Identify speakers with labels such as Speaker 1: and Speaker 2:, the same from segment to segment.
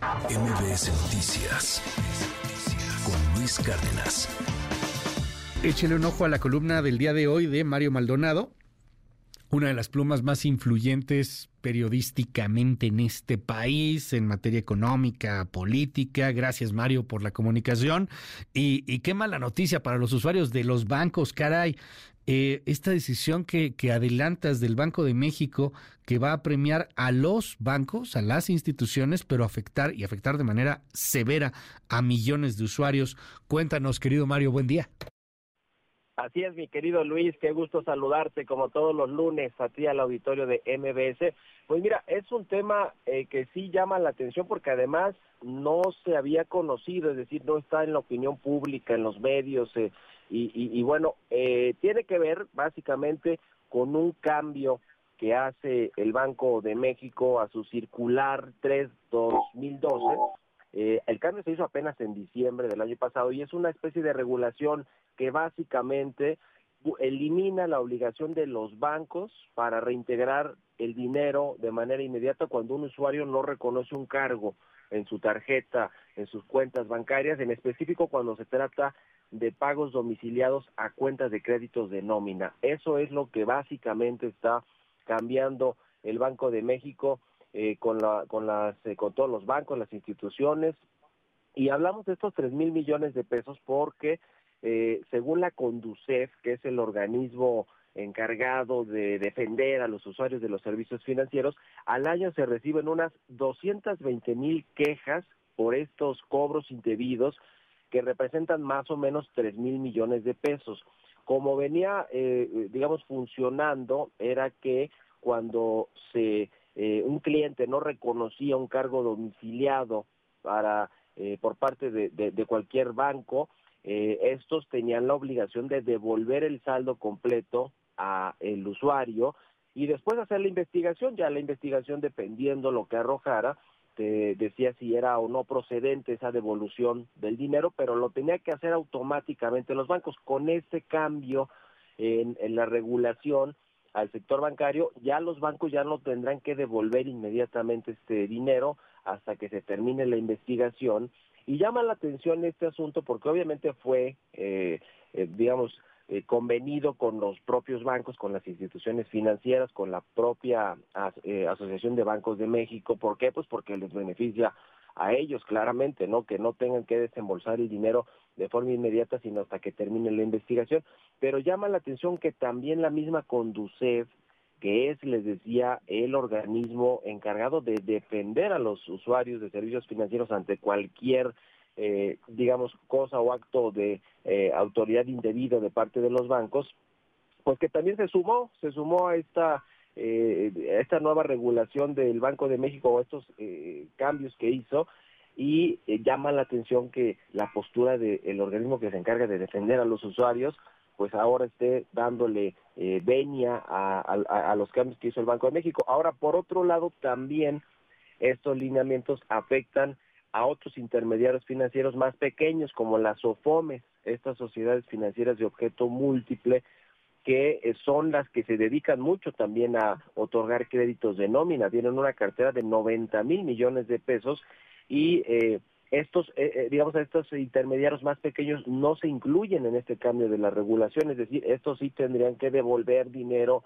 Speaker 1: MBS Noticias con Luis Cárdenas.
Speaker 2: Échele un ojo a la columna del día de hoy de Mario Maldonado, una de las plumas más influyentes periodísticamente en este país, en materia económica, política. Gracias, Mario, por la comunicación. Y, y qué mala noticia para los usuarios de los bancos, caray. Eh, esta decisión que, que adelantas del Banco de México, que va a premiar a los bancos, a las instituciones, pero afectar y afectar de manera severa a millones de usuarios. Cuéntanos, querido Mario, buen día.
Speaker 3: Así es, mi querido Luis, qué gusto saludarte como todos los lunes a ti al auditorio de MBS. Pues mira, es un tema eh, que sí llama la atención porque además no se había conocido, es decir, no está en la opinión pública, en los medios, eh, y, bueno, eh, tiene que ver básicamente con un cambio que hace el Banco de México a su circular 3-2012. Eh, el cambio se hizo apenas en diciembre del año pasado y es una especie de regulación que básicamente elimina la obligación de los bancos para reintegrar el dinero de manera inmediata cuando un usuario no reconoce un cargo en su tarjeta, en sus cuentas bancarias, en específico cuando se trata de pagos domiciliados a cuentas de créditos de nómina. Eso es lo que básicamente está cambiando el Banco de México eh, con, la, con, las, eh, con todos los bancos, las instituciones. Y hablamos de estos tres mil millones de pesos porque, eh, según la Conducef, que es el organismo encargado de defender a los usuarios de los servicios financieros, al año se reciben unas 220 mil quejas por estos cobros indebidos que representan más o menos 3 mil millones de pesos. Como venía, digamos, funcionando, era que cuando se eh, un cliente no reconocía un cargo domiciliado para eh, por parte de, cualquier banco, estos tenían la obligación de devolver el saldo completo a el usuario y después hacer la investigación, ya la investigación dependiendo lo que arrojara, decía si era o no procedente esa devolución del dinero, pero lo tenía que hacer automáticamente los bancos. Con este cambio en, la regulación al sector bancario, ya los bancos ya no tendrán que devolver inmediatamente este dinero hasta que se termine la investigación. Y llama la atención este asunto porque obviamente fue, eh, eh, digamos, eh, convenido con los propios bancos, con las instituciones financieras, con la propia eh, Asociación de Bancos de México. ¿Por qué? Pues porque les beneficia a ellos claramente, ¿no? Que no tengan que desembolsar el dinero de forma inmediata, sino hasta que termine la investigación. Pero llama la atención que también la misma Conducef, que es, les decía, el organismo encargado de defender a los usuarios de servicios financieros ante cualquier eh, digamos, cosa o acto de eh, autoridad indebido de parte de los bancos, pues que también se sumó, se sumó a esta eh, esta nueva regulación del Banco de México o estos eh, cambios que hizo y llama la atención que la postura del organismo que se encarga de defender a los usuarios pues ahora esté dándole venia a, a, los cambios que hizo el Banco de México. Ahora, por otro lado, también estos lineamientos afectan a otros intermediarios financieros más pequeños como las SOFOMES, estas sociedades financieras de objeto múltiple, que eh, son las que se dedican mucho también a otorgar créditos de nómina, tienen una cartera de 90 mil millones de pesos y eh, estos, eh, digamos, estos intermediarios más pequeños no se incluyen en este cambio de la regulación, es decir, estos sí tendrían que devolver dinero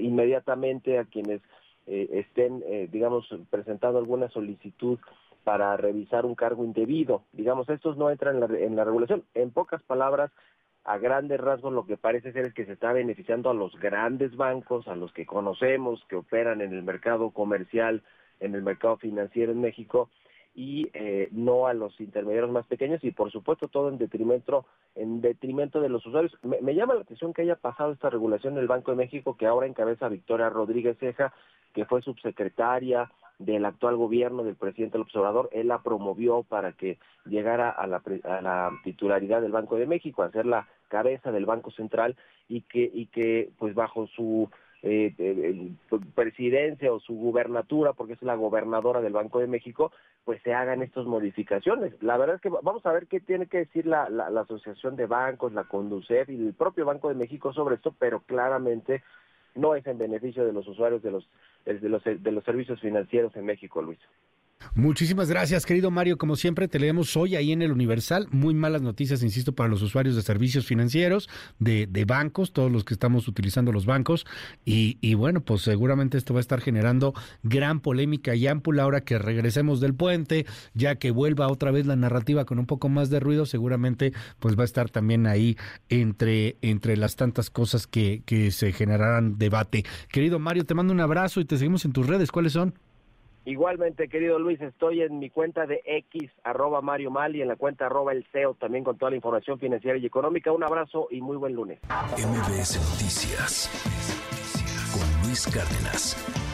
Speaker 3: inmediatamente a quienes eh, estén, eh, digamos, presentando alguna solicitud para revisar un cargo indebido. Digamos, estos no entran en la regulación. En pocas palabras, a grandes rasgos lo que parece ser es que se está beneficiando a los grandes bancos, a los que conocemos, que operan en el mercado comercial, en el mercado financiero en México, y eh, no a los intermediarios más pequeños y por supuesto todo en detrimento en detrimento de los usuarios. Me, llama la atención que haya pasado esta regulación en el Banco de México que ahora encabeza Victoria Rodríguez Ceja, que fue subsecretaria del actual gobierno del presidente López Obrador, él la promovió para que llegara a la, a la titularidad del Banco de México, a ser la cabeza del Banco Central y que, y que pues bajo su eh, presidencia o su gubernatura, porque es la gobernadora del Banco de México, pues se hagan estas modificaciones. La verdad es que vamos a ver qué tiene que decir la, la, la Asociación de Bancos, la Conducef y el propio Banco de México sobre esto, pero claramente no es en beneficio de los usuarios de los, de los, de los servicios financieros en México, Luis.
Speaker 2: Muchísimas gracias, querido Mario. Como siempre, te leemos hoy ahí en el Universal. Muy malas noticias, insisto, para los usuarios de servicios financieros, de, bancos, todos los que estamos utilizando los bancos. Y, y, bueno, pues seguramente esto va a estar generando gran polémica y ámpula ahora que regresemos del puente, ya que vuelva otra vez la narrativa con un poco más de ruido, seguramente pues va a estar también ahí entre, entre las tantas cosas que, que se generarán debate. Querido Mario, te mando un abrazo y te seguimos en tus redes. ¿Cuáles son?
Speaker 3: Igualmente, querido Luis, estoy en mi cuenta de X, arroba Mario Mal, y en la cuenta arroba el CEO, también con toda la información financiera y económica. Un abrazo y muy buen lunes.
Speaker 1: MBS Noticias con Luis Cárdenas.